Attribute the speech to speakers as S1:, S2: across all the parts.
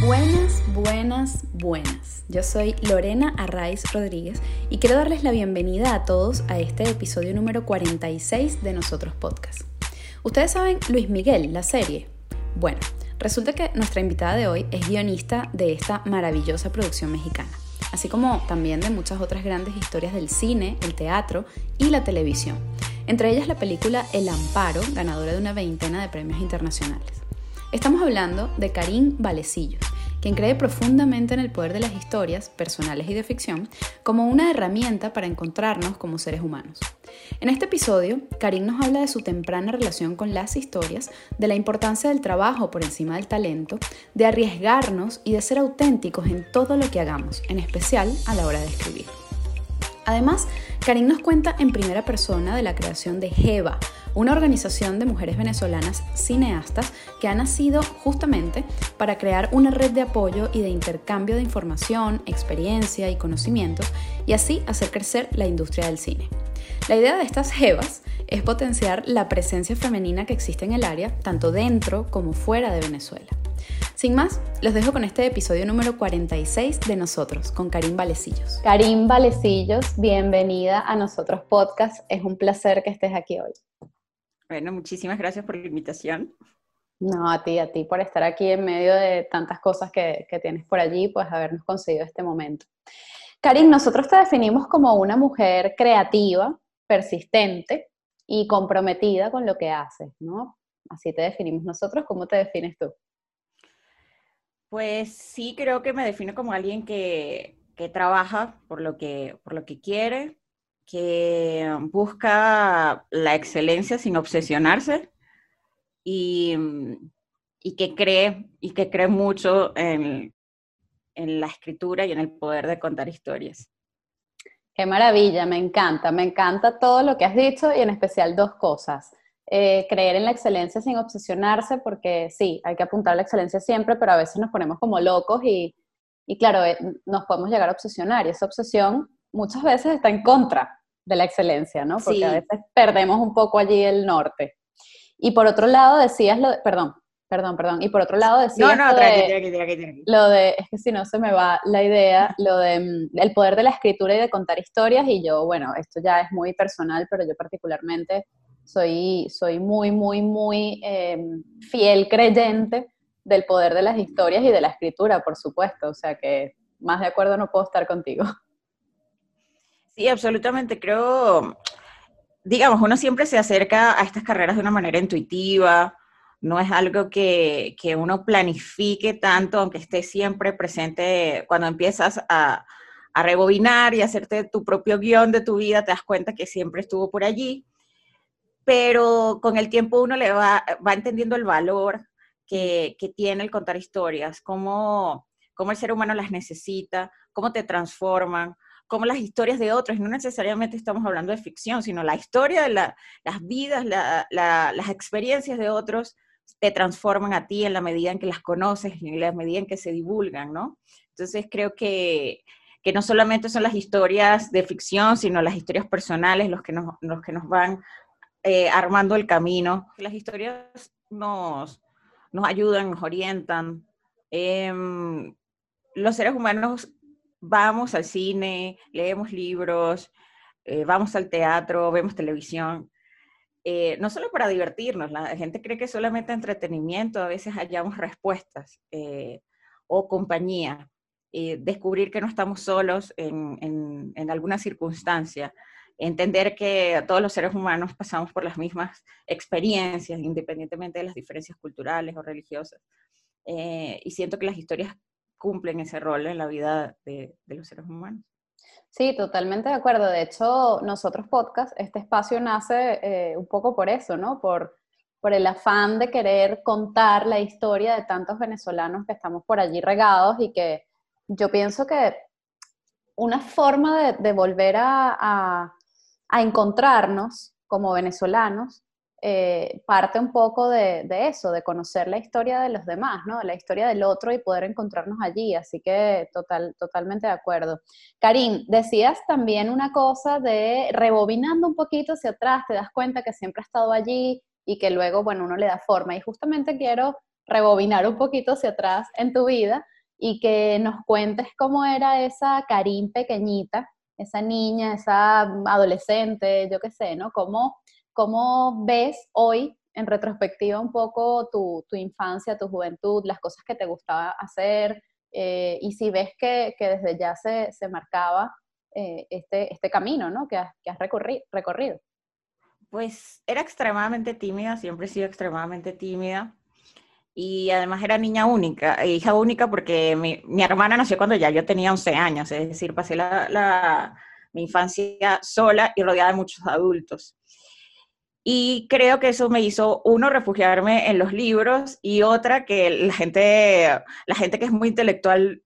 S1: Buenas, buenas, buenas. Yo soy Lorena Arraiz Rodríguez y quiero darles la bienvenida a todos a este episodio número 46 de Nosotros Podcast. ¿Ustedes saben Luis Miguel, la serie? Bueno, resulta que nuestra invitada de hoy es guionista de esta maravillosa producción mexicana, así como también de muchas otras grandes historias del cine, el teatro y la televisión, entre ellas la película El Amparo, ganadora de una veintena de premios internacionales. Estamos hablando de Karim Valecillos, quien cree profundamente en el poder de las historias, personales y de ficción, como una herramienta para encontrarnos como seres humanos. En este episodio, Karim nos habla de su temprana relación con las historias, de la importancia del trabajo por encima del talento, de arriesgarnos y de ser auténticos en todo lo que hagamos, en especial a la hora de escribir. Además, Karim nos cuenta en primera persona de la creación de Jeva, una organización de mujeres venezolanas cineastas que ha nacido justamente para crear una red de apoyo y de intercambio de información, experiencia y conocimientos y así hacer crecer la industria del cine. La idea de estas Jevas es potenciar la presencia femenina que existe en el área, tanto dentro como fuera de Venezuela. Sin más, los dejo con este episodio número 46 de Nosotros, con Karim Valecillos. Karim Valecillos, bienvenida a Nosotros Podcast. Es un placer que estés aquí hoy.
S2: Bueno, muchísimas gracias por la invitación.
S1: No, a ti, a ti por estar aquí en medio de tantas cosas que, que tienes por allí, pues habernos conseguido este momento. Karim, nosotros te definimos como una mujer creativa, persistente y comprometida con lo que haces, ¿no? Así te definimos nosotros. ¿Cómo te defines tú?
S2: Pues sí, creo que me defino como alguien que, trabaja por lo que, por lo que quiere, que busca la excelencia sin obsesionarse y, que cree y que cree mucho en, en la escritura y en el poder de contar historias.
S1: Qué maravilla, me encanta, me encanta todo lo que has dicho y en especial dos cosas. Eh, creer en la excelencia sin obsesionarse, porque sí, hay que apuntar a la excelencia siempre, pero a veces nos ponemos como locos y, y claro, eh, nos podemos llegar a obsesionar y esa obsesión muchas veces está en contra de la excelencia, ¿no? Porque a veces perdemos un poco allí el norte. Y por otro lado decías lo de, perdón, perdón, perdón, y por otro lado decías
S2: no, no,
S1: lo,
S2: de,
S1: lo de, es que si no se me va la idea, lo de mm, el poder de la escritura y de contar historias y yo, bueno, esto ya es muy personal, pero yo particularmente soy, soy muy, muy, muy em, fiel creyente del poder de las historias y de la escritura, por supuesto. O sea que más de acuerdo no puedo estar contigo.
S2: Sí, absolutamente. Creo, digamos, uno siempre se acerca a estas carreras de una manera intuitiva. No es algo que, que uno planifique tanto, aunque esté siempre presente cuando empiezas a, a rebobinar y hacerte tu propio guion de tu vida, te das cuenta que siempre estuvo por allí pero con el tiempo uno le va, va entendiendo el valor que, que, tiene el contar historias, cómo, cómo el ser humano las necesita, cómo te transforman, cómo las historias de otros, no necesariamente estamos hablando de ficción, sino la historia de la, las vidas, la, las experiencias de otros te transforman a ti en la medida en que las conoces, en la medida en que se divulgan, ¿no? Entonces creo que, que no solamente son las historias de ficción, sino las historias personales los que nos, los que nos van eh, armando el camino. Las historias nos, nos ayudan, nos orientan. Em, los seres humanos vamos al cine, leemos libros, eh, vamos al teatro, vemos televisión. Eh, no solo para divertirnos, la gente cree que solamente entretenimiento, a veces hallamos respuestas o compañía, descubrir que no estamos solos en, en, en alguna circunstancia entender que todos los seres humanos pasamos por las mismas experiencias, independientemente de las diferencias culturales o religiosas. Eh, y siento que las historias cumplen ese rol en la vida de, los seres humanos.
S1: Sí, totalmente de acuerdo. De hecho, nosotros podcast, este espacio nace eh, un poco por eso, ¿no? Por, por el afán de querer contar la historia de tantos venezolanos que estamos por allí regados y que yo pienso que una forma de, volver a a encontrarnos como venezolanos, eh, parte un poco de, eso, de conocer la historia de los demás, ¿no? La historia del otro y poder encontrarnos allí. Así que total, totalmente de acuerdo. Karim, decías también una cosa de rebobinando un poquito hacia atrás, te das cuenta que siempre ha estado allí y que luego, bueno, uno le da forma. Y justamente quiero rebobinar un poquito hacia atrás en tu vida y que nos cuentes cómo era esa Karim pequeñita, esa niña, esa adolescente, yo qué sé, ¿no? ¿Cómo, cómo ves hoy en retrospectiva un poco tu, tu, infancia, tu juventud, las cosas que te gustaba hacer eh, y si ves que, que desde ya se, se marcaba eh, este, este camino ¿no? que has, que has recorrido.
S2: Pues era extremadamente tímida, siempre he sido extremadamente tímida y además era niña única, hija única porque mi, mi, hermana nació cuando ya yo tenía 11 años, es decir, pasé la, la, mi infancia sola y rodeada de muchos adultos. Y creo que eso me hizo, uno, refugiarme en los libros y otra, que la gente, la gente que es muy intelectual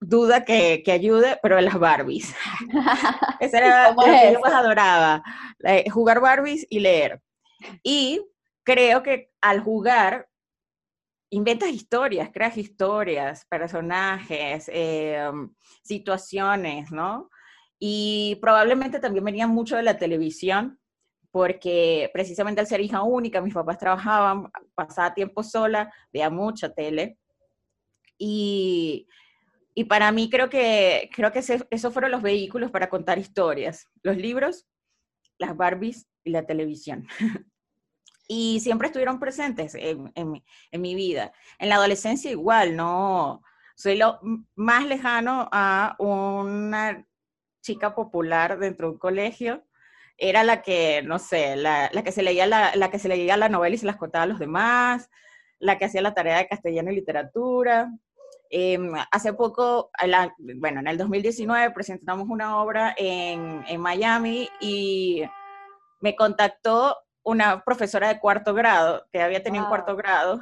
S2: duda que, que ayude, pero en las Barbies. Esa era lo que yo más adoraba, jugar Barbies y leer. Y creo que al jugar inventas historias, creas historias, personajes, em, situaciones, ¿no? Y probablemente también venía mucho de la televisión, porque precisamente al ser hija única, mis papás trabajaban, pasaba tiempo sola, veía mucha tele. Y, y para mí creo que, creo que esos fueron los vehículos para contar historias, los libros, las Barbies y la televisión. y siempre estuvieron presentes en, en, en, mi vida. En la adolescencia igual, no, soy lo más lejano a una chica popular dentro de un colegio era la que, no sé, la, la que se leía la, la, que se leía la novela y se las contaba a los demás, la que hacía la tarea de castellano y literatura. Eh, hace poco, bueno, en el 2019 presentamos una obra en, en Miami y me contactó una profesora de cuarto grado, que había tenido un cuarto grado,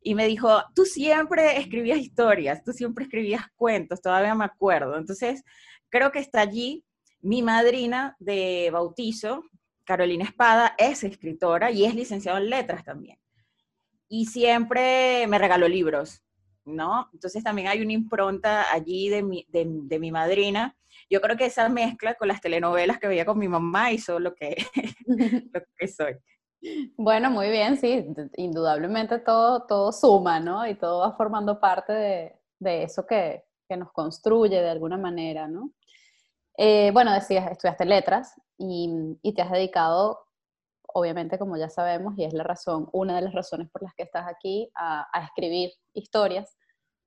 S2: y me dijo, tú siempre escribías historias, tú siempre escribías cuentos, todavía me acuerdo. Entonces, creo que está allí mi madrina de bautizo, Carolina Espada, es escritora y es licenciada en letras también. Y siempre me regaló libros, ¿no? Entonces también hay una impronta allí de mi, de, de mi madrina. Yo creo que esa mezcla con las telenovelas que veía con mi mamá hizo lo que, lo que soy.
S1: Bueno, muy bien, sí, indudablemente todo, todo suma, ¿no? Y todo va formando parte de, de eso que, que, nos construye de alguna manera, ¿no? Eh, bueno, decías, estudiaste letras y, te has dedicado, obviamente, como ya sabemos, y es la razón, una de las razones por las que estás aquí, a, a escribir historias,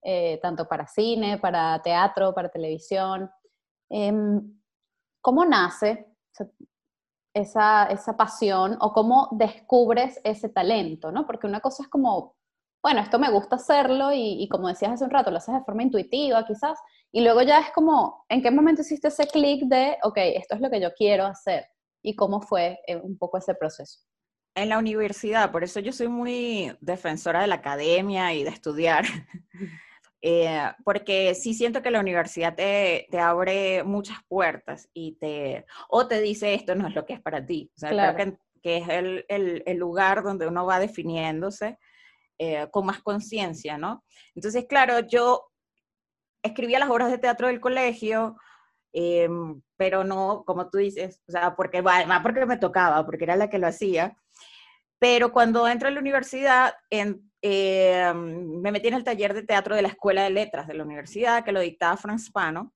S1: eh, tanto para cine, para teatro, para televisión. Eh, ¿Cómo nace esa, esa, pasión o cómo descubres ese talento? ¿no? Porque una cosa es como, bueno, esto me gusta hacerlo y, y como decías hace un rato, lo haces de forma intuitiva quizás, y luego ya es como, ¿en qué momento hiciste ese clic de, ok, esto es lo que yo quiero hacer? ¿Y cómo fue eh, un poco ese proceso?
S2: En la universidad, por eso yo soy muy defensora de la academia y de estudiar, eh, porque sí siento que la universidad te, te, abre muchas puertas y te, o te dice esto no es lo que es para ti. O sea, claro. creo que, que es el, el, el, lugar donde uno va definiéndose eh, con más conciencia, ¿no? Entonces, claro, yo escribía las obras de teatro del colegio, eh, pero no, como tú dices, o sea, porque, además porque me tocaba, porque era la que lo hacía. Pero cuando entro a la universidad, en, eh, me metí en el taller de teatro de la Escuela de Letras de la universidad, que lo dictaba Franz Pano.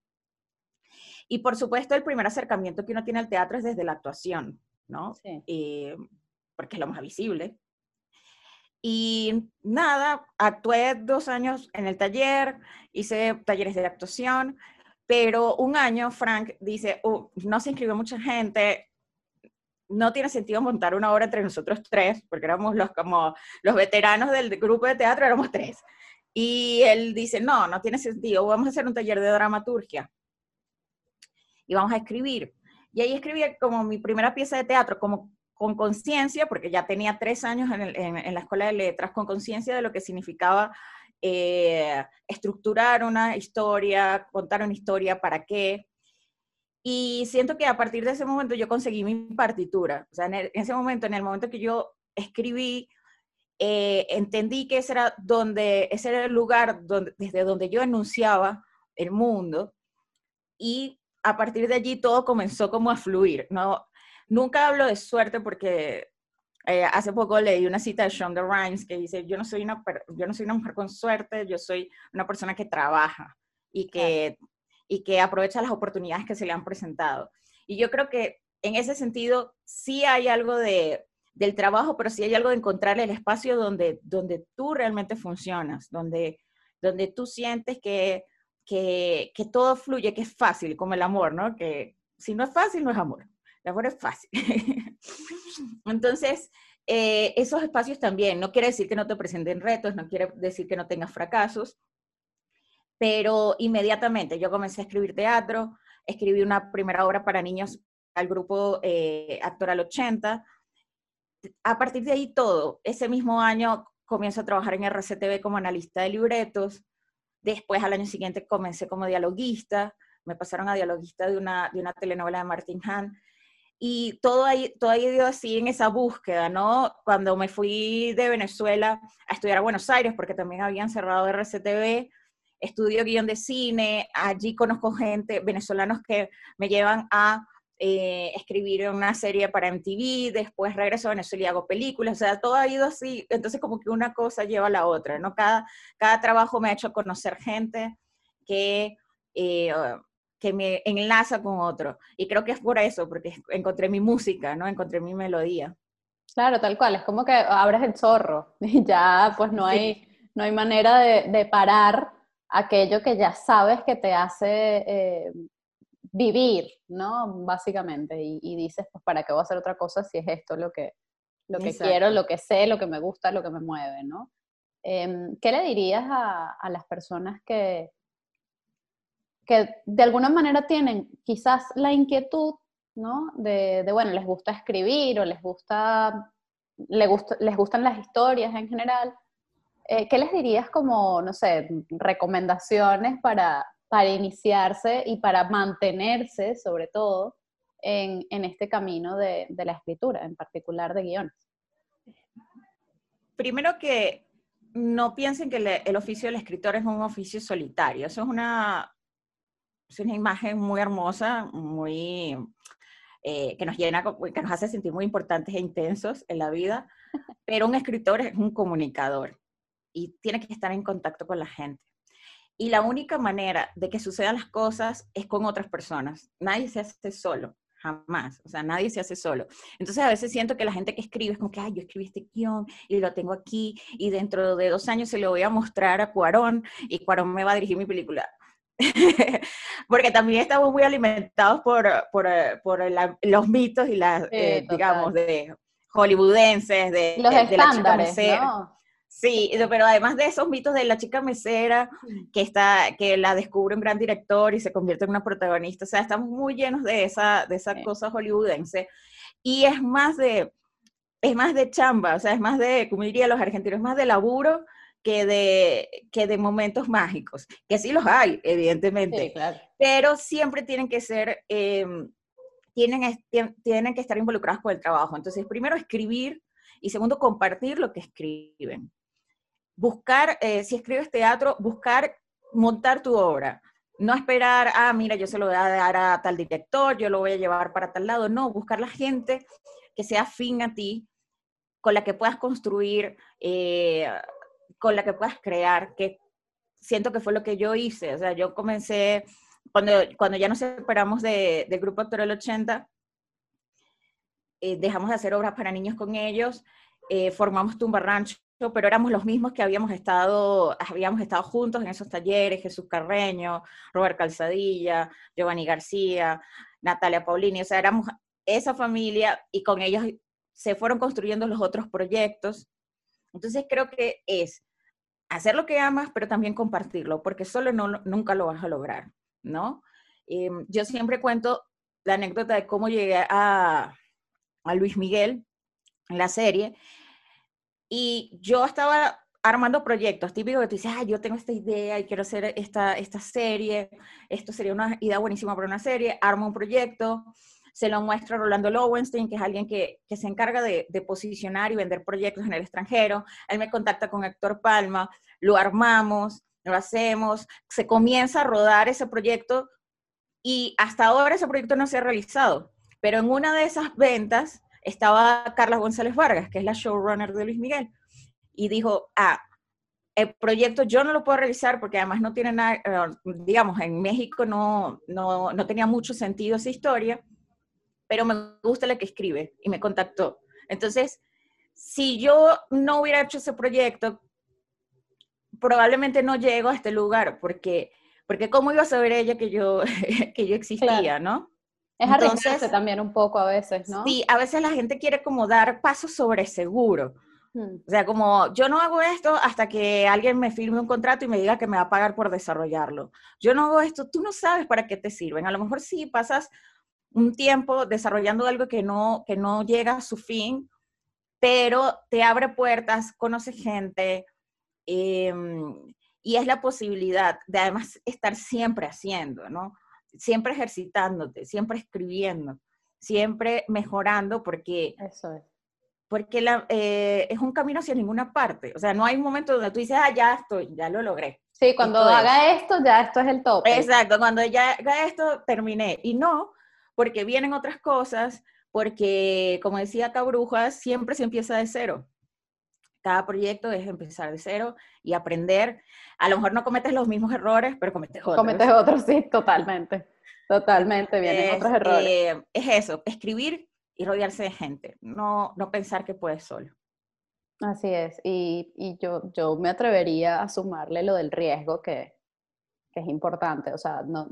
S2: Y por supuesto, el primer acercamiento que uno tiene al teatro es desde la actuación, ¿no? Sí. Eh, porque es lo más visible. Y nada, actué dos años en el taller, hice talleres de actuación, pero un año Frank dice, uh, no se inscribió mucha gente, no tiene sentido montar una obra entre nosotros tres, porque éramos los, como, los veteranos del grupo de teatro, éramos tres. Y él dice, no, no tiene sentido, vamos a hacer un taller de dramaturgia. Y vamos a escribir. Y ahí escribí como mi primera pieza de teatro, como con conciencia, porque ya tenía tres años en, la escuela de letras, con conciencia de lo que significaba eh, estructurar una historia, contar una historia, para qué. Y siento que a partir de ese momento yo conseguí mi partitura. O sea, en, ese momento, en el momento que yo escribí, eh, entendí que ese era, donde, ese era el lugar desde donde yo enunciaba el mundo. Y a partir de allí todo comenzó como a fluir. ¿no? Nunca hablo de suerte porque eh, hace poco leí una cita de Shonda Rhimes que dice, yo no, soy una, yo no soy una mujer con suerte, yo soy una persona que trabaja y que, y que aprovecha las oportunidades que se le han presentado. Y yo creo que en ese sentido sí hay algo de, del trabajo, pero sí hay algo de encontrar el espacio donde, donde tú realmente funcionas, donde, donde tú sientes que, que, que todo fluye, que es fácil, como el amor, ¿no? Que si no es fácil, no es amor. El amor es fácil. Entonces, eh, esos espacios también, no quiere decir que no te presenten retos, no quiere decir que no tengas fracasos, pero inmediatamente yo comencé a escribir teatro, escribí una primera obra para niños al grupo eh, Actoral 80. A partir de ahí todo, ese mismo año comienzo a trabajar en RCTV como analista de libretos, después al año siguiente comencé como dialoguista, me pasaron a dialoguista de una, de una telenovela de Martin Hahn, y todo ahí, todo ahí ido así en esa búsqueda, ¿no? Cuando me fui de Venezuela a estudiar a Buenos Aires, porque también habían cerrado RCTV, estudio guion de cine, allí conozco gente, venezolanos que me llevan a eh, escribir una serie para MTV, después regreso a Venezuela y hago películas, o sea, todo ha ido así, entonces como que una cosa lleva a la otra, ¿no? Cada, cada trabajo me ha hecho conocer gente que, eh, que me enlaza con otro, y creo que es por eso, porque encontré mi música, ¿no? Encontré mi melodía.
S1: Claro, tal cual, es como que abres el zorro y ya pues no hay, no hay manera de, de, parar aquello que ya sabes que te hace eh, vivir, ¿no? Básicamente, y, dices, pues, ¿para qué voy a hacer otra cosa si es esto lo que, lo que quiero, lo que sé, lo que me gusta, lo que me mueve, ¿no? Em, ¿Qué le dirías a, a, las personas que, que de alguna manera tienen quizás la inquietud, ¿no? De, bueno, les gusta escribir o les gusta, les, gusta, les gustan las historias en general. Eh, ¿Qué les dirías como, no sé, recomendaciones para, para iniciarse y para mantenerse, sobre todo, en, en este camino de, de, la escritura, en particular de guiones?
S2: Primero que no piensen que el oficio del escritor es un oficio solitario. Eso es una, es una imagen muy hermosa, muy, eh, que nos llena, que nos hace sentir muy importantes e intensos en la vida, pero un escritor es un comunicador y tiene que estar en contacto con la gente. Y la única manera de que sucedan las cosas es con otras personas. Nadie se hace solo, jamás. O sea, nadie se hace solo. Entonces a veces siento que la gente que escribe es como que, ay, yo escribí este guion y lo tengo aquí y dentro de dos años se lo voy a mostrar a Cuarón y Cuarón me va a dirigir mi película. Porque también estamos muy alimentados por, por, por los mitos y las, eh, digamos, de hollywoodenses, de,
S1: los
S2: de,
S1: estándares, la ¿no?
S2: Sí, pero además de esos mitos de la chica mesera que está, que la descubre un gran director y se convierte en una protagonista, o sea, estamos muy llenos de esa, de esa cosa hollywoodense. Y es más de, es más de chamba, o sea, es más de, como dirían los argentinos, es más de laburo que de, que de momentos mágicos, que sí los hay, evidentemente,
S1: sí, claro.
S2: pero siempre tienen que ser, eh, tienen, tienen que estar involucrados con el trabajo. Entonces, primero escribir y segundo compartir lo que escriben buscar, eh, si escribes teatro, buscar montar tu obra. No esperar, ah, mira, yo se lo voy a dar a tal director, yo lo voy a llevar para tal lado. No, buscar la gente que sea afín a ti, con la que puedas construir, eh, con la que puedas crear, que siento que fue lo que yo hice. O sea, yo comencé, cuando, cuando ya nos separamos de, del grupo Actoral 80, eh, dejamos de hacer obras para niños con ellos, eh, formamos Tumba Rancho, pero éramos los mismos que habíamos estado, habíamos estado juntos en esos talleres, Jesús Carreño, Robert Calzadilla, Giovanni García, Natalia Paulini, o sea, éramos esa familia y con ellos se fueron construyendo los otros proyectos. Entonces creo que es hacer lo que amas, pero también compartirlo, porque solo no, nunca lo vas a lograr, ¿no? Eh, yo siempre cuento la anécdota de cómo llegué a, a Luis Miguel en la serie, y yo estaba armando proyectos, típico que tú dices, ah, yo tengo esta idea y quiero hacer esta, esta serie, esto sería una idea buenísima para una serie, armo un proyecto, se lo muestro a Rolando Lowenstein, que es alguien que, que se encarga de, de, posicionar y vender proyectos en el extranjero. Él me contacta con Héctor Palma, lo armamos, lo hacemos, se comienza a rodar ese proyecto y hasta ahora ese proyecto no se ha realizado. Pero en una de esas ventas estaba Carla González Vargas, que es la showrunner de Luis Miguel, y dijo, ah, el proyecto yo no lo puedo realizar porque además no tiene nada, eh, digamos, en México no, no, no tenía mucho sentido esa historia, pero me gusta la que escribe y me contactó. Entonces, si yo no hubiera hecho ese proyecto, probablemente no llego a este lugar, porque, porque ¿cómo iba a saber ella que yo, que yo existía, no?
S1: Es arriesgarse también un poco a veces, ¿no?
S2: Sí, a veces la gente quiere como dar pasos sobre seguro. Hmm. O sea, como yo no hago esto hasta que alguien me firme un contrato y me diga que me va a pagar por desarrollarlo. Yo no hago esto, tú no sabes para qué te sirven. A lo mejor sí pasas un tiempo desarrollando algo que no, que no llega a su fin, pero te abre puertas, conoce gente em, y es la posibilidad de además estar siempre haciendo, ¿no? Siempre ejercitándote, siempre escribiendo, siempre mejorando porque...
S1: Eso es.
S2: Porque la, eh, es un camino hacia ninguna parte. O sea, no hay un momento donde tú dices, ah, ya estoy, ya lo logré.
S1: Sí, cuando haga esto, ya esto es el tope.
S2: Exacto, cuando ya haga esto, terminé. Y no, porque vienen otras cosas, porque, como decía Cabrujas, siempre se empieza de cero. Cada proyecto es empezar de cero y aprender. A lo mejor no cometes los mismos errores, pero cometes otros.
S1: Cometes otros, sí, totalmente. Totalmente, vienen otros errores.
S2: Eh, es eso, escribir y rodearse de gente, no, no pensar que puedes solo.
S1: Así es, y, y yo, yo me atrevería a sumarle lo del riesgo que, que es importante, o sea, no,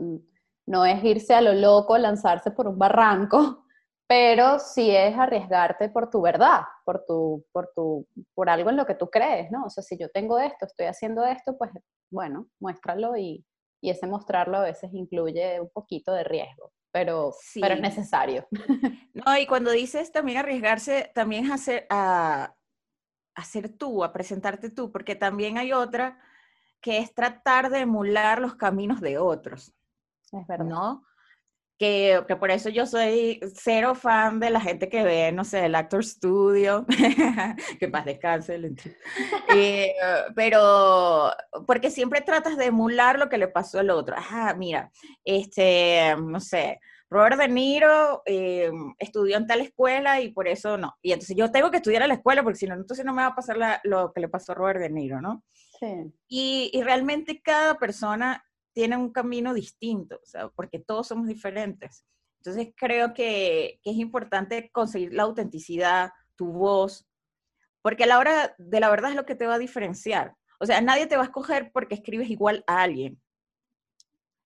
S1: no es irse a lo loco, lanzarse por un barranco, pero sí es arriesgarte por tu verdad, por, tu, por, tu, por algo en lo que tú crees, ¿no? O sea, si yo tengo esto, estoy haciendo esto, pues bueno, muéstralo y, y ese mostrarlo a veces incluye un poquito de riesgo, pero, pero es necesario.
S2: No, y cuando dices también arriesgarse, también es hacer, a, hacer tú, a presentarte tú, porque también hay otra que es tratar de emular los caminos de otros.
S1: Es verdad.
S2: ¿No? Que, que, por eso yo soy cero fan de la gente que ve, no sé, el Actor Studio, que paz descanse, eh, pero porque siempre tratas de emular lo que le pasó al otro. Ah, mira, este, no sé, Robert De Niro eh, estudió en tal escuela y por eso no. Y entonces yo tengo que estudiar a la escuela porque si no, entonces no me va a pasar lo que le pasó a Robert De Niro, ¿no?
S1: Sí.
S2: Y, y realmente cada persona tiene un camino distinto, o sea, porque todos somos diferentes. Entonces creo que, es importante conseguir la autenticidad, tu voz, porque a la hora de la verdad es lo que te va a diferenciar. O sea, nadie te va a escoger porque escribes igual a alguien,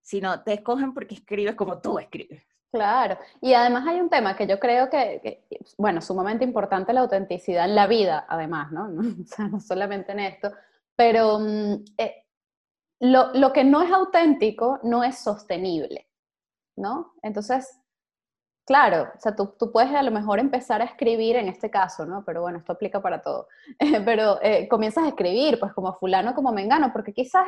S2: sino te escogen porque escribes como tú escribes.
S1: Claro, y además hay un tema que yo creo que, bueno, sumamente importante la autenticidad en la vida, además, ¿no? O sea, no solamente en esto, pero mm, eh, lo, que no es auténtico no es sostenible, ¿no? Entonces, claro, o sea, tú, puedes a lo mejor empezar a escribir en este caso, ¿no? Pero bueno, esto aplica para todo. Pero eh, comienzas a escribir, pues como fulano, como mengano, porque quizás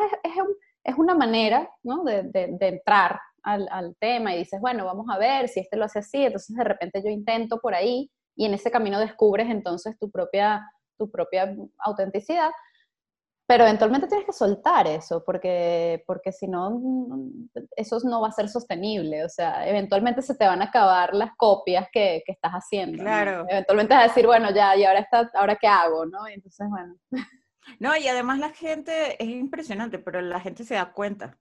S1: es, una manera, ¿no? De, entrar al, al, tema y dices, bueno, vamos a ver si este lo hace así, entonces de repente yo intento por ahí y en ese camino descubres entonces tu propia, tu propia autenticidad pero eventualmente tienes que soltar eso, porque, porque si no, eso no va a ser sostenible. O sea, eventualmente se te van a acabar las copias que, que estás haciendo.
S2: Claro.
S1: Eventualmente vas a decir, bueno, ya, ¿y ahora, está, ahora qué hago? ¿no? entonces, bueno.
S2: No, y además la gente, es impresionante, pero la gente se da cuenta.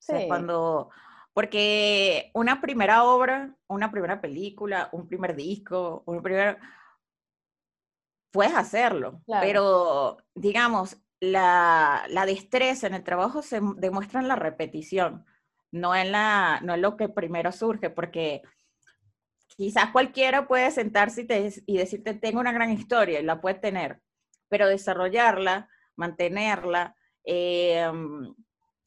S2: Sí. O sea, cuando, porque una primera obra, una primera película, un primer disco, un primer... Puedes hacerlo, pero digamos, la, destreza en el trabajo se demuestra en la repetición, no en, la, no en lo que primero surge, porque quizás cualquiera puede sentarse y, decirte, tengo una gran historia, y la puede tener, pero desarrollarla, mantenerla, em,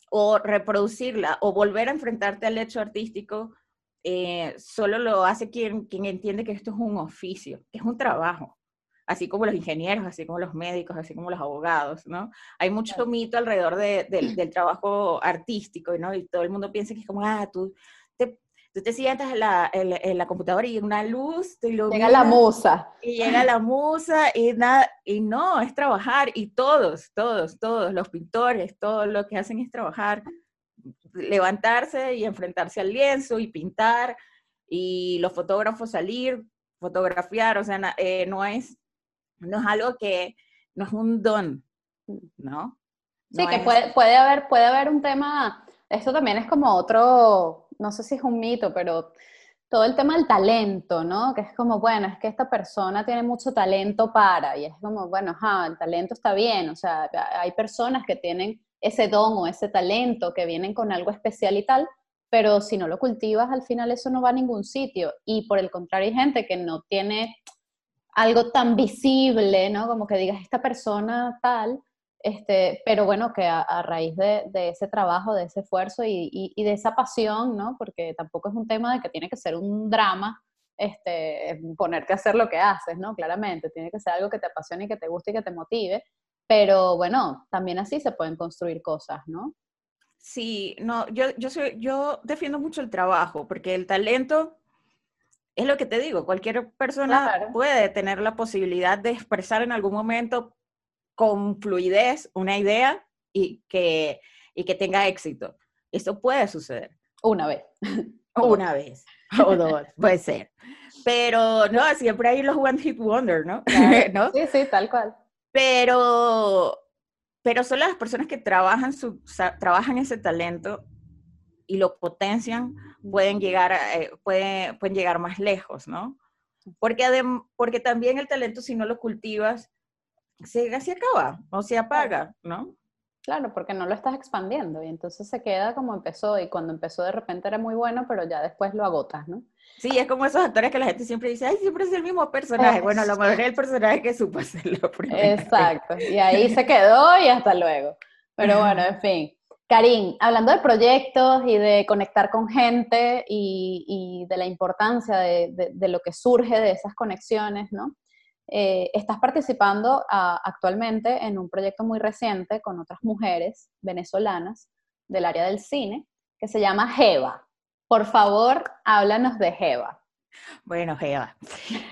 S2: o reproducirla, o volver a enfrentarte al hecho artístico, eh, solo lo hace quien, quien entiende que esto es un oficio, es un trabajo así como los ingenieros, así como los médicos, así como los abogados, ¿no? Hay mucho mito alrededor del trabajo artístico, ¿no? Y todo el mundo piensa que es como, ah, tú te, tú te sientas en la, en, la computadora y una luz te
S1: Llega la musa.
S2: Y llega la musa y nada, y no, es trabajar, y todos, todos, todos, los pintores, todo lo que hacen es trabajar, levantarse y enfrentarse al lienzo y pintar, y los fotógrafos salir, fotografiar, o sea, eh, no, es, no es algo que, no es un don, ¿no?
S1: sí, que puede, puede, haber, puede haber un tema, esto también es como otro, no sé si es un mito, pero todo el tema del talento, ¿no? Que es como, bueno, es que esta persona tiene mucho talento para, y es como, bueno, ajá, el talento está bien, o sea, hay personas que tienen ese don o ese talento, que vienen con algo especial y tal, pero si no lo cultivas, al final eso no va a ningún sitio. Y por el contrario, hay gente que no tiene algo tan visible, ¿no? Como que digas, esta persona tal, este, pero bueno, que a, raíz de, ese trabajo, de ese esfuerzo y, de esa pasión, ¿no? Porque tampoco es un tema de que tiene que ser un drama, este, ponerte a hacer lo que haces, ¿no? Claramente, tiene que ser algo que te apasione y que te guste y que te motive, pero bueno, también así se pueden construir cosas, ¿no?
S2: Sí, no, yo, yo, soy, yo defiendo mucho el trabajo, porque el talento es lo que te digo, cualquier persona puede tener la posibilidad de expresar en algún momento con fluidez una idea y que, y que tenga éxito. Esto puede suceder.
S1: Una vez.
S2: Una vez. O dos, puede ser. Pero no, siempre hay los One Hit Wonder, ¿no?
S1: ¿no? Sí, sí, tal cual.
S2: Pero, pero son las personas que trabajan, su, trabajan ese talento y lo potencian, pueden llegar, eh, pueden, pueden llegar más lejos, ¿no? Porque, porque también el talento, si no lo cultivas, se, se acaba o se apaga, ¿no?
S1: Claro, porque no lo estás expandiendo y entonces se queda como empezó y cuando empezó de repente era muy bueno, pero ya después lo agotas, ¿no?
S2: Sí, es como esos actores que la gente siempre dice, ay, siempre es el mismo personaje. Bueno, a lo mejor es el personaje que supo hacerlo primero.
S1: Exacto, y ahí se quedó y hasta luego. Pero bueno, en fin. Karim, hablando de proyectos y de conectar con gente y, de la importancia de, lo que surge de esas conexiones, ¿no? Eh, estás participando actualmente en un proyecto muy reciente con otras mujeres venezolanas del área del cine que se llama Jeva. Por favor, háblanos de Jeva.
S2: Bueno. Jeva,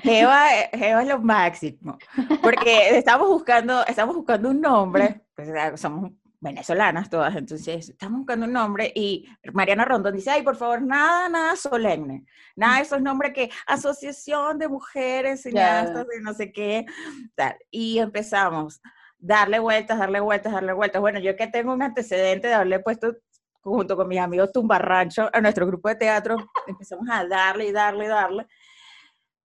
S2: Jeva es lo máximo, porque estamos buscando, estamos buscando un nombre, pues, somos venezolanas todas, entonces estamos buscando un nombre y Mariana Rondón dice, ay, por favor, nada, nada solemne, nada de esos nombres que Asociación de Mujeres Cineastas de no sé qué, tal. Y empezamos, darle vueltas, darle vueltas, darle vueltas. Bueno, yo que tengo un antecedente de haberle puesto junto con mis amigos Tumbarrancho a nuestro grupo de teatro, empezamos a darle y darle y darle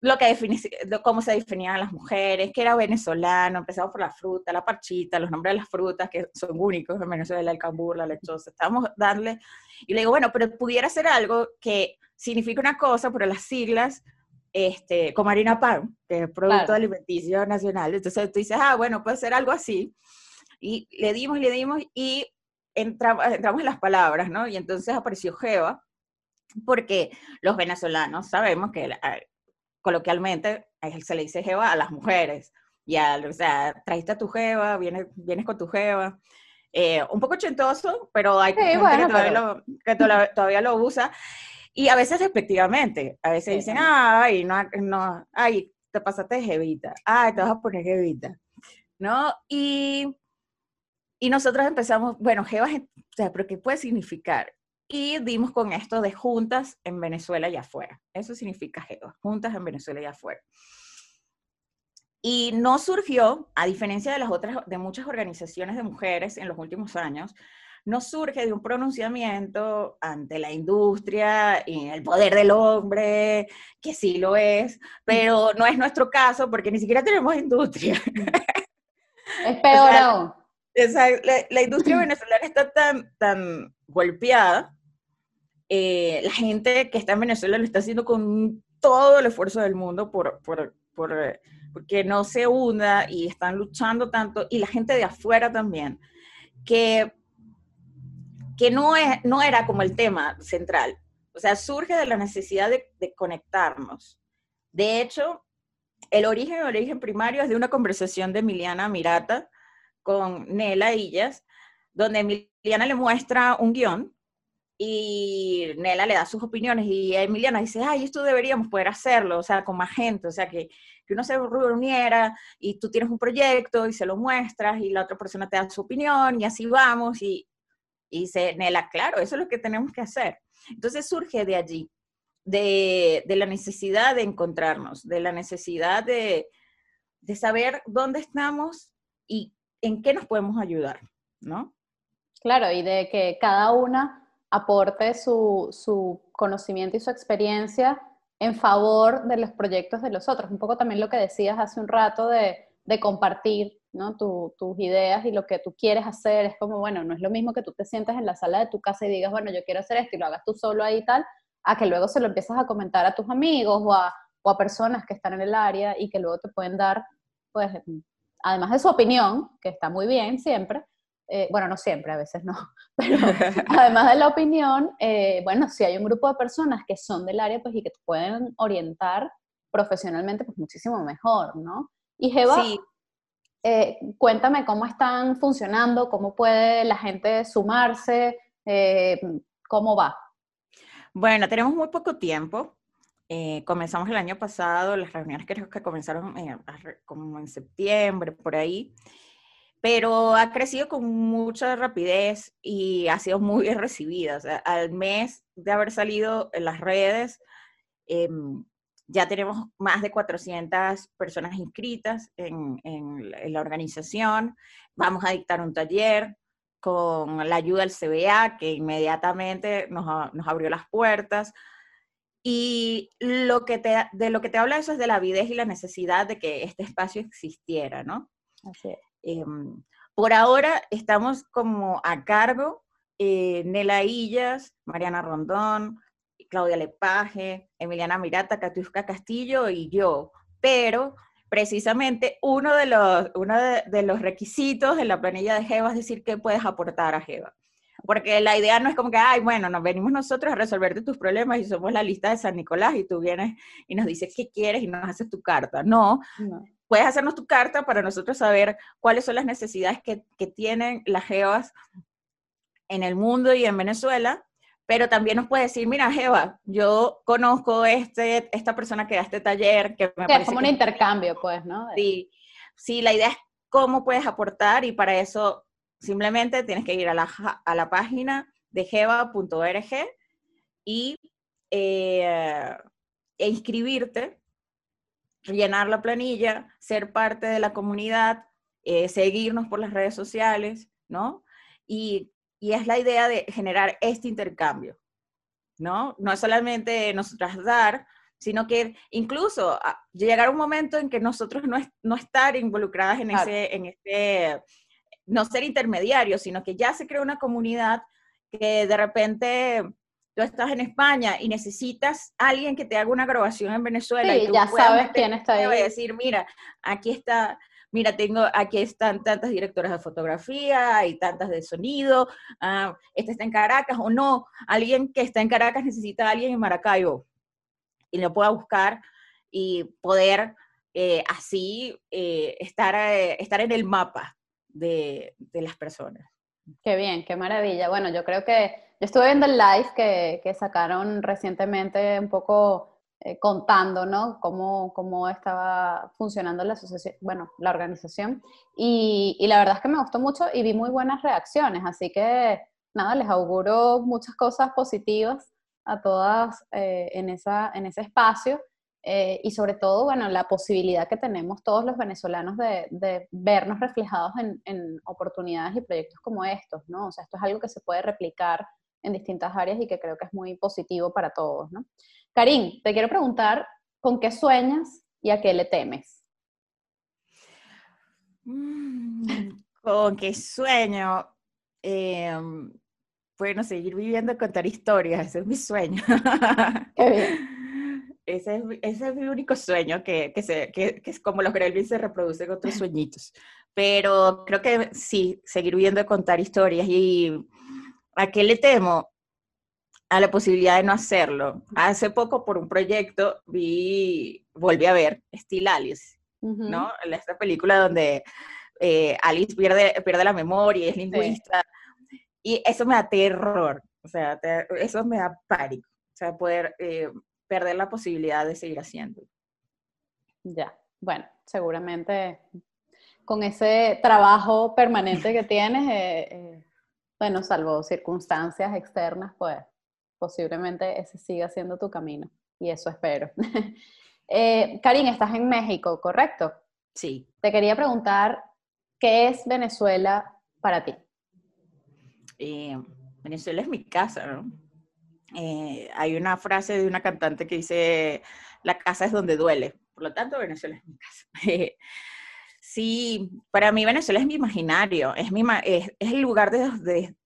S2: lo que define, cómo se definían las mujeres, que era venezolano, empezamos por la fruta, la parchita, los nombres de las frutas que son únicos en Venezuela, el cambur, la lechosa, estábamos dándole, y le digo, bueno, pero pudiera ser algo que significa una cosa, pero las siglas, este, como harina pan, que es Producto Alimenticio Nacional, entonces tú dices, ah, bueno, puede ser algo así, y le dimos, le dimos, y entramos, entramos en las palabras, ¿no? Y entonces apareció Jeva, porque los venezolanos sabemos que coloquialmente se le dice jeva a las mujeres. Y o sea, trajiste a tu jeva, vienes, vienes con tu jeva. Eh, un poco chentoso, pero hay gente que, todavía, lo, usa. Y a veces efectivamente, a veces dicen, ay, no, no, ay, te pasaste jevita, ay, te vas a poner jevita, ¿no? Y, y nosotros empezamos, bueno, jeva, o sea, pero ¿qué puede significar? Y dimos con esto de juntas en Venezuela y afuera. Eso significa GEDO, juntas en Venezuela y afuera. Y no surgió, a diferencia de las otras, de muchas organizaciones de mujeres en los últimos años, no surge de un pronunciamiento ante la industria y el poder del hombre, que sí lo es, pero no es nuestro caso porque ni siquiera tenemos industria.
S1: Es peor aún.
S2: la, la, industria venezolana está tan, tan golpeada eh, la gente que está en Venezuela lo está haciendo con todo el esfuerzo del mundo por, por, eh, porque no se hunda y están luchando tanto, y la gente de afuera también, que, que no, es, no era como el tema central. O sea, surge de la necesidad de, de conectarnos. De hecho, el origen, el origen primario es de una conversación de Emiliana Mirata con Nela Illas, donde Emiliana le muestra un guion y Nela le da sus opiniones y Emiliana dice, ay, esto deberíamos poder hacerlo, o sea, con más gente, o sea, que, que uno se reuniera y tú tienes un proyecto y se lo muestras y la otra persona te da su opinión y así vamos y, y dice, Nela, claro, eso es lo que tenemos que hacer. Entonces surge de allí. de, la necesidad de encontrarnos, de la necesidad de, saber dónde estamos y en qué nos podemos ayudar, ¿no?
S1: Claro, y de que cada una aporte su, su conocimiento y su experiencia en favor de los proyectos de los otros. Un poco también lo que decías hace un rato de, compartir ¿no? tus ideas y lo que tú quieres hacer. Es como, bueno, no es lo mismo que tú te sientas en la sala de tu casa y digas, bueno, yo quiero hacer esto y lo hagas tú solo ahí y tal, a que luego se lo empiezas a comentar a tus amigos o a, o a personas que están en el área y que luego te pueden dar, pues, además de su opinión, que está muy bien siempre, eh, bueno, no siempre, a veces no, pero además de la opinión, eh, bueno, si hay un grupo de personas que son del área, pues y que te pueden orientar profesionalmente, pues muchísimo mejor, ¿no? Y Jeva, eh, cuéntame cómo están funcionando, cómo puede la gente sumarse, cómo va.
S2: Bueno, tenemos muy poco tiempo. comenzamos el año pasado, las reuniones creo que comenzaron como en septiembre, por ahí pero ha crecido con mucha rapidez y ha sido muy bien recibida. al mes de haber salido en las redes, em, ya tenemos más de 400 personas inscritas en, la organización. Vamos a dictar un taller con la ayuda del CBA, que inmediatamente nos, abrió las puertas. Y lo que te, de lo que te habla eso es de la avidez y la necesidad de que este espacio existiera, ¿no? Así. Em, por ahora estamos como a cargo eh, Nela Illas, Mariana Rondón, Claudia Lepage, Emiliana Mirata, Catiusca Castillo y yo. Pero precisamente uno de los, uno de, los requisitos de la planilla de Jeva es decir qué puedes aportar a Jeva. Porque la idea no es como que, ay, bueno, nos venimos nosotros a resolverte tus problemas y somos la lista de San Nicolás y tú vienes y nos dices qué quieres y nos haces tu carta. No, no puedes hacernos tu carta para nosotros saber cuáles son las necesidades que, tienen las geovas en el mundo y en Venezuela, pero también nos puedes decir, mira, Jeva, yo conozco este, esta persona que da este taller, que
S1: me Es como un intercambio, pues, ¿no?
S2: Sí, sí, la idea es cómo puedes aportar y para eso simplemente tienes que ir a la, a la página de jeva.org y eh, e inscribirte llenar la planilla, ser parte de la comunidad, eh, seguirnos por las redes sociales, ¿no? Y, es la idea de generar este intercambio, ¿no? No es solamente nosotras dar, sino que incluso ah, llegar un momento en que nosotros no, no estar involucradas en, ese, en este, no ser intermediarios, sino que ya se crea una comunidad que de repente tú estás en España y necesitas alguien que te haga una grabación en Venezuela. y
S1: tú ya sabes quién está ahí.
S2: Y decir, mira, aquí está, mira, tengo, aquí están tantas directoras de fotografía y tantas de sonido, uh, este está en Caracas o no, alguien que está en Caracas necesita a alguien en Maracaibo y lo pueda buscar y poder eh, así eh, estar, eh, estar en el mapa de, de las personas.
S1: Qué bien, qué maravilla. Bueno, yo creo que yo estuve viendo el live que, que sacaron recientemente un poco eh, contando, ¿no? Cómo, cómo, estaba funcionando la asociación, bueno, la organización. Y, y, la verdad es que me gustó mucho y vi muy buenas reacciones. Así que, nada, les auguro muchas cosas positivas a todas eh, en, esa, en ese espacio. Eh, y sobre todo, bueno, la posibilidad que tenemos todos los venezolanos de, de vernos reflejados en, en, oportunidades y proyectos como estos, ¿no? O sea, esto es algo que se puede replicar en distintas áreas y que creo que es muy positivo para todos, ¿no? Karim, te quiero preguntar, ¿con qué sueñas y a qué le temes?
S2: Mm, ¿Con qué sueño? Em, bueno, seguir viviendo, contar historias, ese es mi sueño. Ese, es, mi único sueño, que, se, que, es como los gremlins se reproducen otros sueñitos. Pero creo que sí, seguir viviendo, contar historias y ¿A qué le temo? A la posibilidad de no hacerlo. Hace poco por un proyecto vi, volví a ver Still Alice, ¿no? Esta película donde eh, Alice pierde, pierde la memoria y es lingüista. Y eso me da terror, o sea, eso me da pánico, o sea, poder eh, perder la posibilidad de seguir haciendo.
S1: Ya, bueno, seguramente con ese trabajo permanente que tienes, eh, bueno, salvo circunstancias externas, pues posiblemente ese siga siendo tu camino y eso espero. eh, Karin, estás en México, ¿correcto?
S2: Sí.
S1: Te quería preguntar, ¿qué es Venezuela para ti?
S2: Eh, Venezuela es mi casa, ¿no? Eh, hay una frase de una cantante que dice, la casa es donde duele, por lo tanto Venezuela es mi casa. sí, para mí Venezuela es mi imaginario, es, mi, es, el lugar de,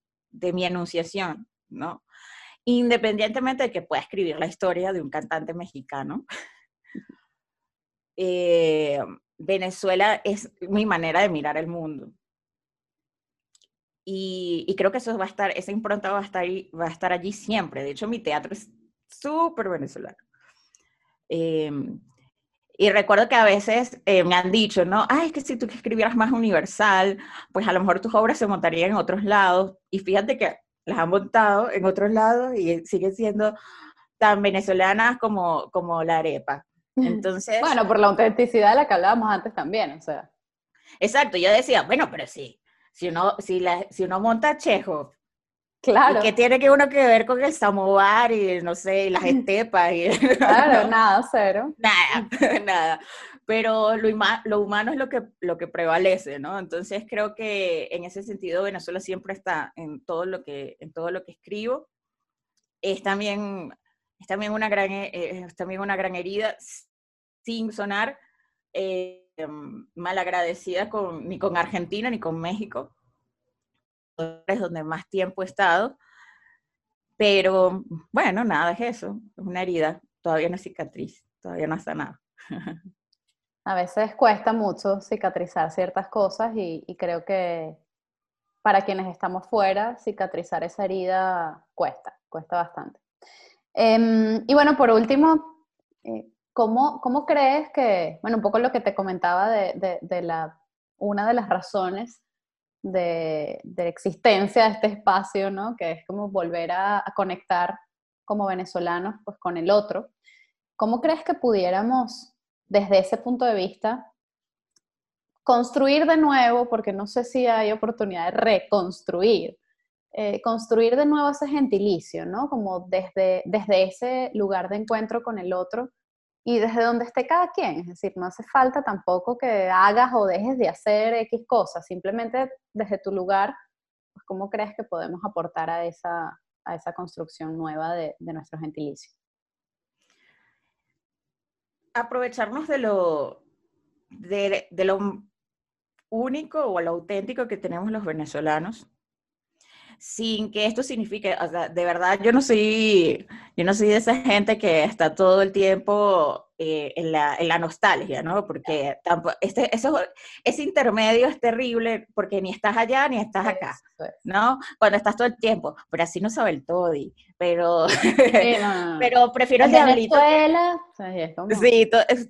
S2: mi enunciación, ¿no? Independientemente de que pueda escribir la historia de un cantante mexicano, eh, Venezuela es mi manera de mirar el mundo. Y, creo que eso va a estar, esa impronta va a estar, allí siempre. De hecho, mi teatro es súper venezolano. Em, y recuerdo que a veces eh, me han dicho, ¿no? Ay, es que si tú escribieras más universal, pues a lo mejor tus obras se montarían en otros lados. Y fíjate que las han montado en otros lados y siguen siendo tan venezolanas como, como la arepa. Entonces...
S1: Bueno, por la autenticidad de la que hablábamos antes también, o sea.
S2: Exacto, yo decía, bueno, pero sí, si uno, si la, si uno monta Chejo,
S1: claro.
S2: ¿qué tiene que uno que ver con el samovar y no sé, las estepas? Y,
S1: claro, nada, cero.
S2: Nada, nada. Pero lo, lo, humano es lo que, lo que prevalece, ¿no? Entonces creo que en ese sentido Venezuela siempre está en todo lo que, en todo lo que escribo. Es también, es también, una, gran, eh, es también una gran herida, sin sonar. Eh, Em, malagradecida con, ni con Argentina ni con México, es donde más tiempo he estado. Pero bueno, nada, es eso, es una herida, todavía no cicatriz, todavía no está nada.
S1: A veces cuesta mucho cicatrizar ciertas cosas y, creo que para quienes estamos fuera, cicatrizar esa herida cuesta, cuesta bastante. Em, y bueno, por último, eh, ¿Cómo, ¿Cómo, crees que, bueno, un poco lo que te comentaba de, de, la, una de las razones de, de, existencia de este espacio, ¿no? Que es como volver a, conectar como venezolanos pues con el otro. ¿Cómo crees que pudiéramos, desde ese punto de vista, construir de nuevo, porque no sé si hay oportunidad de reconstruir, eh, construir de nuevo ese gentilicio, ¿no? Como desde, desde ese lugar de encuentro con el otro, y desde donde esté cada quien. Es decir, no hace falta tampoco que hagas o dejes de hacer X cosas, simplemente desde tu lugar, pues, ¿cómo crees que podemos aportar a esa, a esa construcción nueva de, de nuestro gentilicio?
S2: Aprovecharnos de lo, de, de lo único o lo auténtico que tenemos los venezolanos sin que esto signifique, o sea, de verdad yo no soy, yo no soy de esa gente que está todo el tiempo eh, en, la, en, la, nostalgia, ¿no? Porque tampoco, este, eso, ese intermedio es terrible porque ni estás allá ni estás acá, ¿no? Cuando estás todo el tiempo, pero así no sabe el toddy, pero, pero prefiero el diablito.
S1: Venezuela,
S2: sí,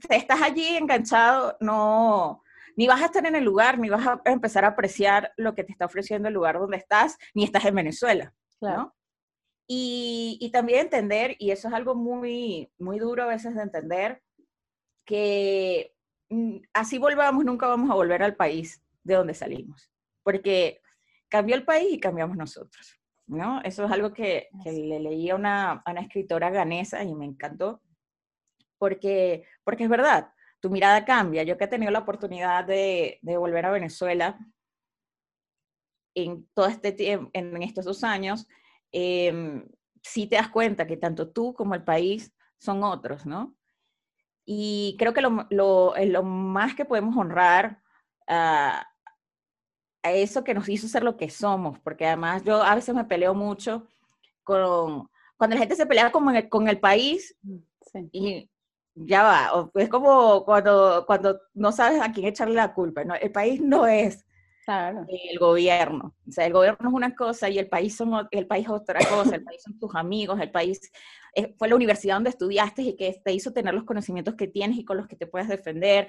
S2: estás allí enganchado, no ni vas a estar en el lugar, ni vas a empezar a apreciar lo que te está ofreciendo el lugar donde estás, ni estás en Venezuela, ¿no? Y, y, también entender, y eso es algo muy, muy duro a veces de entender, que mm, así volvamos, nunca vamos a volver al país de donde salimos, porque cambió el país y cambiamos nosotros, ¿no? Eso es algo que, que le leí a una, a una escritora ganesa y me encantó, porque, porque es verdad, tu mirada cambia. Yo que he tenido la oportunidad de, volver a Venezuela en todo este tiempo, en estos dos años, eh, sí te das cuenta que tanto tú como el país son otros, ¿no? Y creo que lo, lo, más que podemos honrar a, a, eso que nos hizo ser lo que somos, porque además yo a veces me peleo mucho con, cuando la gente se pelea con el, con el país sí. y ya va, es como cuando, cuando no sabes a quién echarle la culpa, ¿no? El país no es el gobierno, o sea, el gobierno es una cosa y el país, son, el país es otra cosa, el país son tus amigos, el país fue la universidad donde estudiaste y que te hizo tener los conocimientos que tienes y con los que te puedes defender,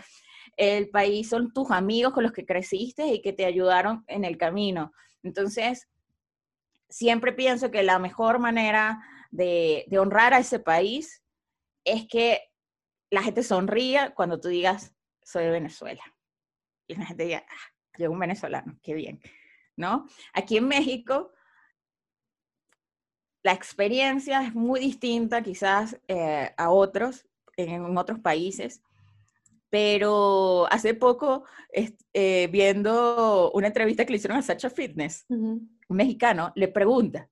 S2: el país son tus amigos con los que creciste y que te ayudaron en el camino. Entonces, siempre pienso que la mejor manera de, de honrar a ese país es que la gente sonría cuando tú digas, soy de Venezuela. Y la gente diga, ah, yo un venezolano, qué bien. ¿No? Aquí en México, la experiencia es muy distinta quizás eh, a otros, en, otros países, pero hace poco, eh, viendo una entrevista que le hicieron a Sacha Fitness, un mexicano, le pregunta,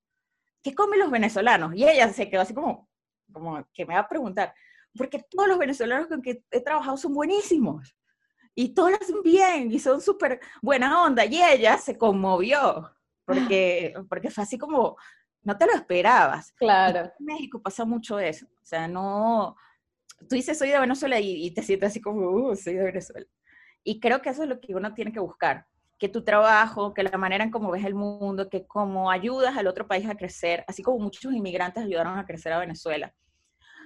S2: ¿qué comen los venezolanos? Y ella se quedó así como, como que me va a preguntar, porque todos los venezolanos con que he trabajado son buenísimos y todos lo hacen bien y son súper buena onda. Y ella se conmovió porque, porque fue así como, no te lo esperabas.
S1: Claro.
S2: en México pasa mucho eso. O sea, no, tú dices soy de Venezuela y, te sientes así como, uh, soy de Venezuela. Y creo que eso es lo que uno tiene que buscar, que tu trabajo, que la manera en cómo ves el mundo, que cómo ayudas al otro país a crecer, así como muchos inmigrantes ayudaron a crecer a Venezuela.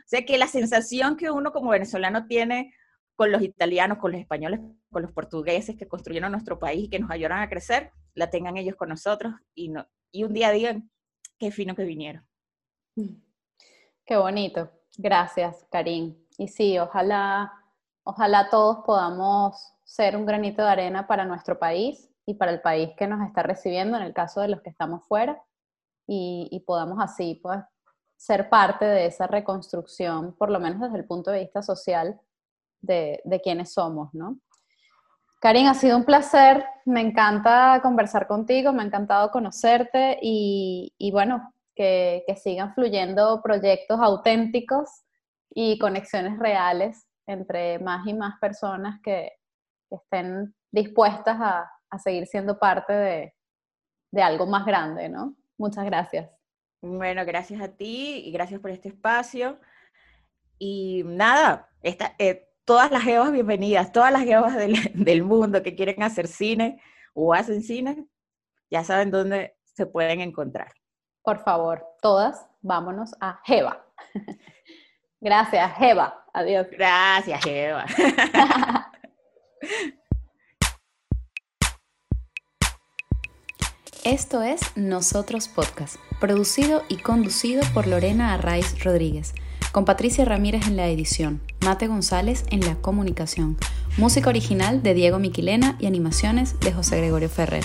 S2: O sea, que la sensación que uno como venezolano tiene con los italianos, con los españoles, con los portugueses que construyeron nuestro país y que nos ayudaron a crecer, la tengan ellos con nosotros y, no, y un día digan, qué fino que vinieron.
S1: Qué bonito. Gracias, Karim. Y sí, ojalá, ojalá todos podamos ser un granito de arena para nuestro país y para el país que nos está recibiendo, en el caso de los que estamos fuera, y, y podamos así, pues, ser parte de esa reconstrucción, por lo menos desde el punto de vista social, de, quienes somos, ¿no? Karin, ha sido un placer, me encanta conversar contigo, me ha encantado conocerte y, bueno, que, sigan fluyendo proyectos auténticos y conexiones reales entre más y más personas que, estén dispuestas a, seguir siendo parte de, de algo más grande, ¿no? Muchas gracias.
S2: Bueno, gracias a ti y gracias por este espacio. Y nada, esta, eh, todas las geovas bienvenidas, todas las geovas del, mundo que quieren hacer cine o hacen cine, ya saben dónde se pueden encontrar.
S1: Por favor, todas, vámonos a Jeva. Gracias, Jeva. Adiós.
S2: Gracias, Jeva.
S1: Esto es Nosotros Podcast, producido y conducido por Lorena Arraiz Rodríguez con Patricia Ramírez en la edición, Mate González en la comunicación, música original de Diego Miquilena y animaciones de José Gregorio Ferrer.